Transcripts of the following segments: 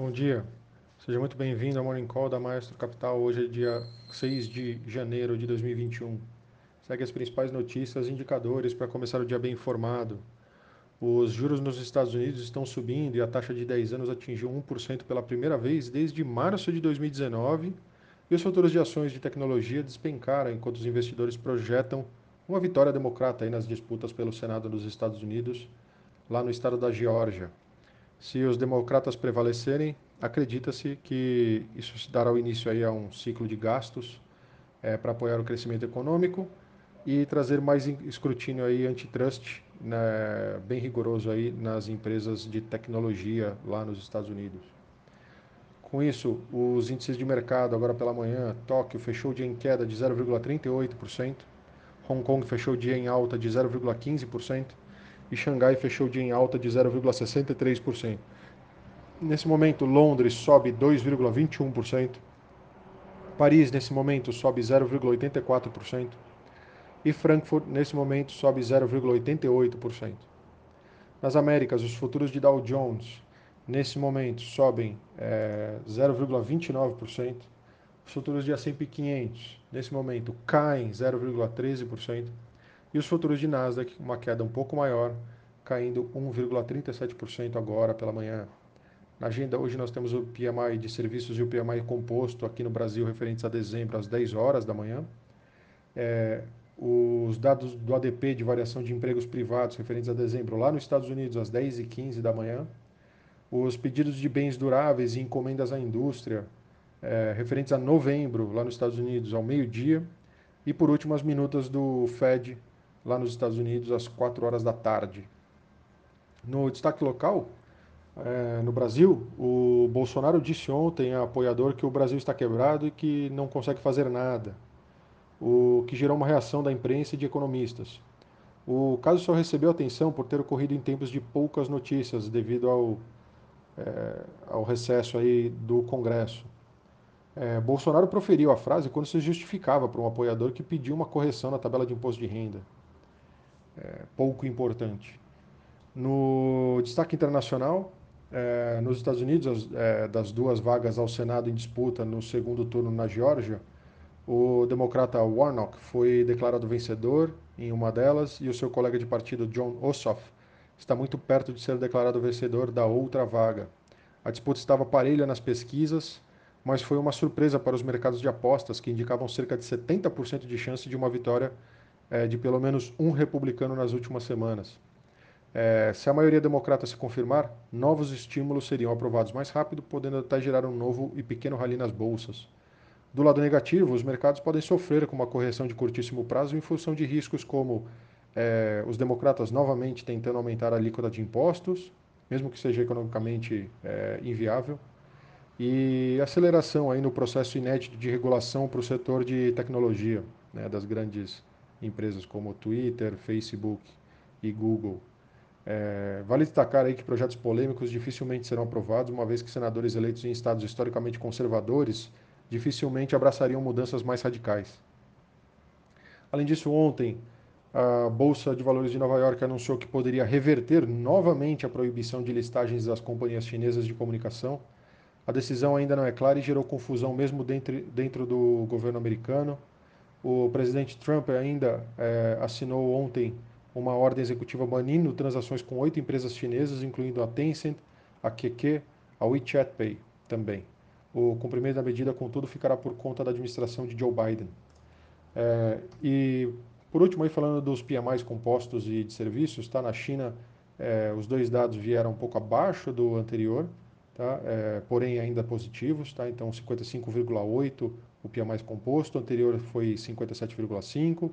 Bom dia, seja muito bem-vindo ao Morning Call da Maestro Capital. Hoje é dia 6 de janeiro de 2021. Segue as principais notícias e indicadores para começar o dia bem informado. Os juros nos Estados Unidos estão subindo e a taxa de 10 anos atingiu 1% pela primeira vez desde março de 2019 e os futuros de ações de tecnologia despencaram enquanto os investidores projetam uma vitória democrata nas disputas pelo Senado dos Estados Unidos, lá no estado da Geórgia. Se os democratas prevalecerem, acredita-se que isso dará início aí a um ciclo de gastos é, para apoiar o crescimento econômico e trazer mais escrutínio aí antitrust, né, bem rigoroso aí nas empresas de tecnologia lá nos Estados Unidos. Com isso, os índices de mercado agora pela manhã, Tóquio fechou o dia em queda de 0,38%, Hong Kong fechou o dia em alta de 0,15%, e Xangai fechou o dia em alta de 0,63%. Nesse momento, Londres sobe 2,21%, Paris, nesse momento, sobe 0,84%, e Frankfurt, nesse momento, sobe 0,88%. Nas Américas, os futuros de Dow Jones, nesse momento, sobem é, 0,29%, os futuros de S&P 500, nesse momento, caem 0,13%, e os futuros de Nasdaq, uma queda um pouco maior, caindo 1,37% agora pela manhã. Na agenda hoje nós temos o PMI de serviços e o PMI composto aqui no Brasil referentes a dezembro às 10 horas da manhã. É, os dados do ADP de variação de empregos privados referentes a dezembro lá nos Estados Unidos às 10 e 15 da manhã. Os pedidos de bens duráveis e encomendas à indústria é, referentes a novembro lá nos Estados Unidos ao meio-dia. E por último as minutas do Fed lá nos Estados Unidos às 4 horas da tarde. No destaque local, é, no Brasil, o Bolsonaro disse ontem a apoiador que o Brasil está quebrado e que não consegue fazer nada, o que gerou uma reação da imprensa e de economistas. O caso só recebeu atenção por ter ocorrido em tempos de poucas notícias devido ao, é, ao recesso aí do Congresso. É, Bolsonaro proferiu a frase quando se justificava para um apoiador que pediu uma correção na tabela de imposto de renda é, pouco importante. No destaque internacional, é, nos Estados Unidos, as, é, das duas vagas ao Senado em disputa no segundo turno na Geórgia, o democrata Warnock foi declarado vencedor em uma delas e o seu colega de partido John Ossoff está muito perto de ser declarado vencedor da outra vaga. A disputa estava parelha nas pesquisas, mas foi uma surpresa para os mercados de apostas que indicavam cerca de 70% de chance de uma vitória é, de pelo menos um republicano nas últimas semanas. É, se a maioria democrata se confirmar, novos estímulos seriam aprovados mais rápido, podendo até gerar um novo e pequeno rally nas bolsas. Do lado negativo, os mercados podem sofrer com uma correção de curtíssimo prazo em função de riscos como é, os democratas novamente tentando aumentar a alíquota de impostos, mesmo que seja economicamente é, inviável, e aceleração aí no processo inédito de regulação para o setor de tecnologia né, das grandes empresas como Twitter, Facebook e Google. É, vale destacar aí que projetos polêmicos dificilmente serão aprovados, uma vez que senadores eleitos em estados historicamente conservadores dificilmente abraçariam mudanças mais radicais. Além disso, ontem a Bolsa de Valores de Nova York anunciou que poderia reverter novamente a proibição de listagens das companhias chinesas de comunicação. A decisão ainda não é clara e gerou confusão mesmo dentro, dentro do governo americano. O presidente Trump ainda é, assinou ontem uma ordem executiva banindo transações com oito empresas chinesas, incluindo a Tencent, a QQ, a WeChat Pay também. O cumprimento da medida, contudo, ficará por conta da administração de Joe Biden. É, e, por último, aí falando dos PMIs compostos e de serviços, tá? na China é, os dois dados vieram um pouco abaixo do anterior, tá? É, porém ainda positivos, tá? então 55,8 o PMI composto, o anterior foi 57,5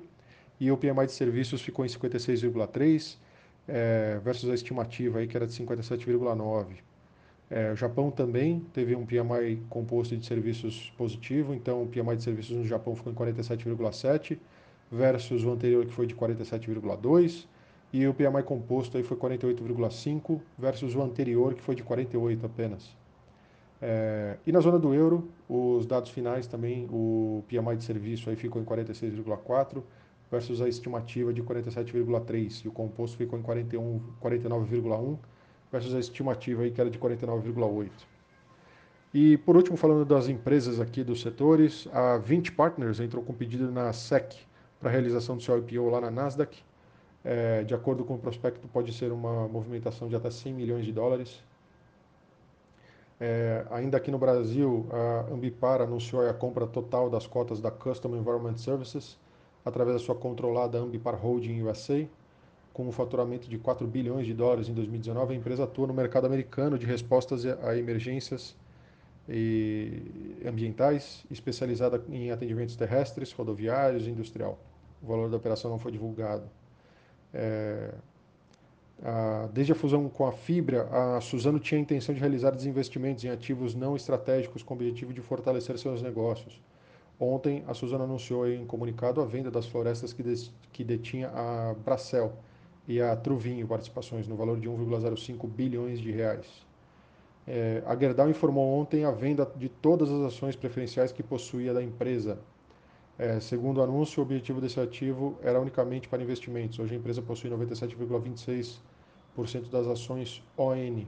e o PMI de serviços ficou em 56,3 é, versus a estimativa aí que era de 57,9. É, o Japão também teve um PMI composto de serviços positivo, então o PMI de serviços no Japão ficou em 47,7 versus o anterior que foi de 47,2 e o PMI composto aí foi 48,5 versus o anterior que foi de 48 apenas. É, e na zona do euro, os dados finais também, o PMI de serviço aí ficou em 46,4 versus a estimativa de 47,3 e o composto ficou em 41, 49,1 versus a estimativa aí que era de 49,8. E por último, falando das empresas aqui dos setores, a 20 Partners entrou com pedido na SEC para realização do seu IPO lá na Nasdaq. É, de acordo com o prospecto, pode ser uma movimentação de até 100 milhões de dólares. É, ainda aqui no Brasil, a Ambipar anunciou a compra total das cotas da Custom Environment Services através da sua controlada Ambipar Holding USA. Com um faturamento de 4 bilhões de dólares em 2019, a empresa atua no mercado americano de respostas a emergências ambientais, especializada em atendimentos terrestres, rodoviários e industrial. O valor da operação não foi divulgado. É, desde a fusão com a Fibra, a Suzano tinha a intenção de realizar desinvestimentos em ativos não estratégicos com o objetivo de fortalecer seus negócios. Ontem, a Suzano anunciou em comunicado a venda das florestas que detinha a Bracel e a Truvinho participações no valor de 1,05 bilhões de reais. É, a Gerdau informou ontem a venda de todas as ações preferenciais que possuía da empresa. É, segundo o anúncio, o objetivo desse ativo era unicamente para investimentos. Hoje a empresa possui 97,26% das ações ON.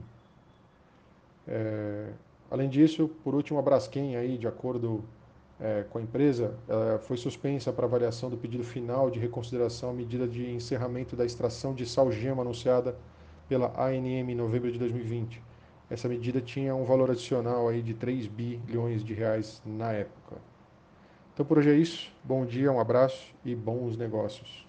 É, além disso, por último, a Braskem, aí, de acordo é, com a empresa, foi suspensa para avaliação do pedido final de reconsideração à medida de encerramento da extração de salgema anunciada pela ANM em novembro de 2020. Essa medida tinha um valor adicional aí de 3 bilhões de reais na época. Então por hoje é isso. Bom dia, um abraço e bons negócios.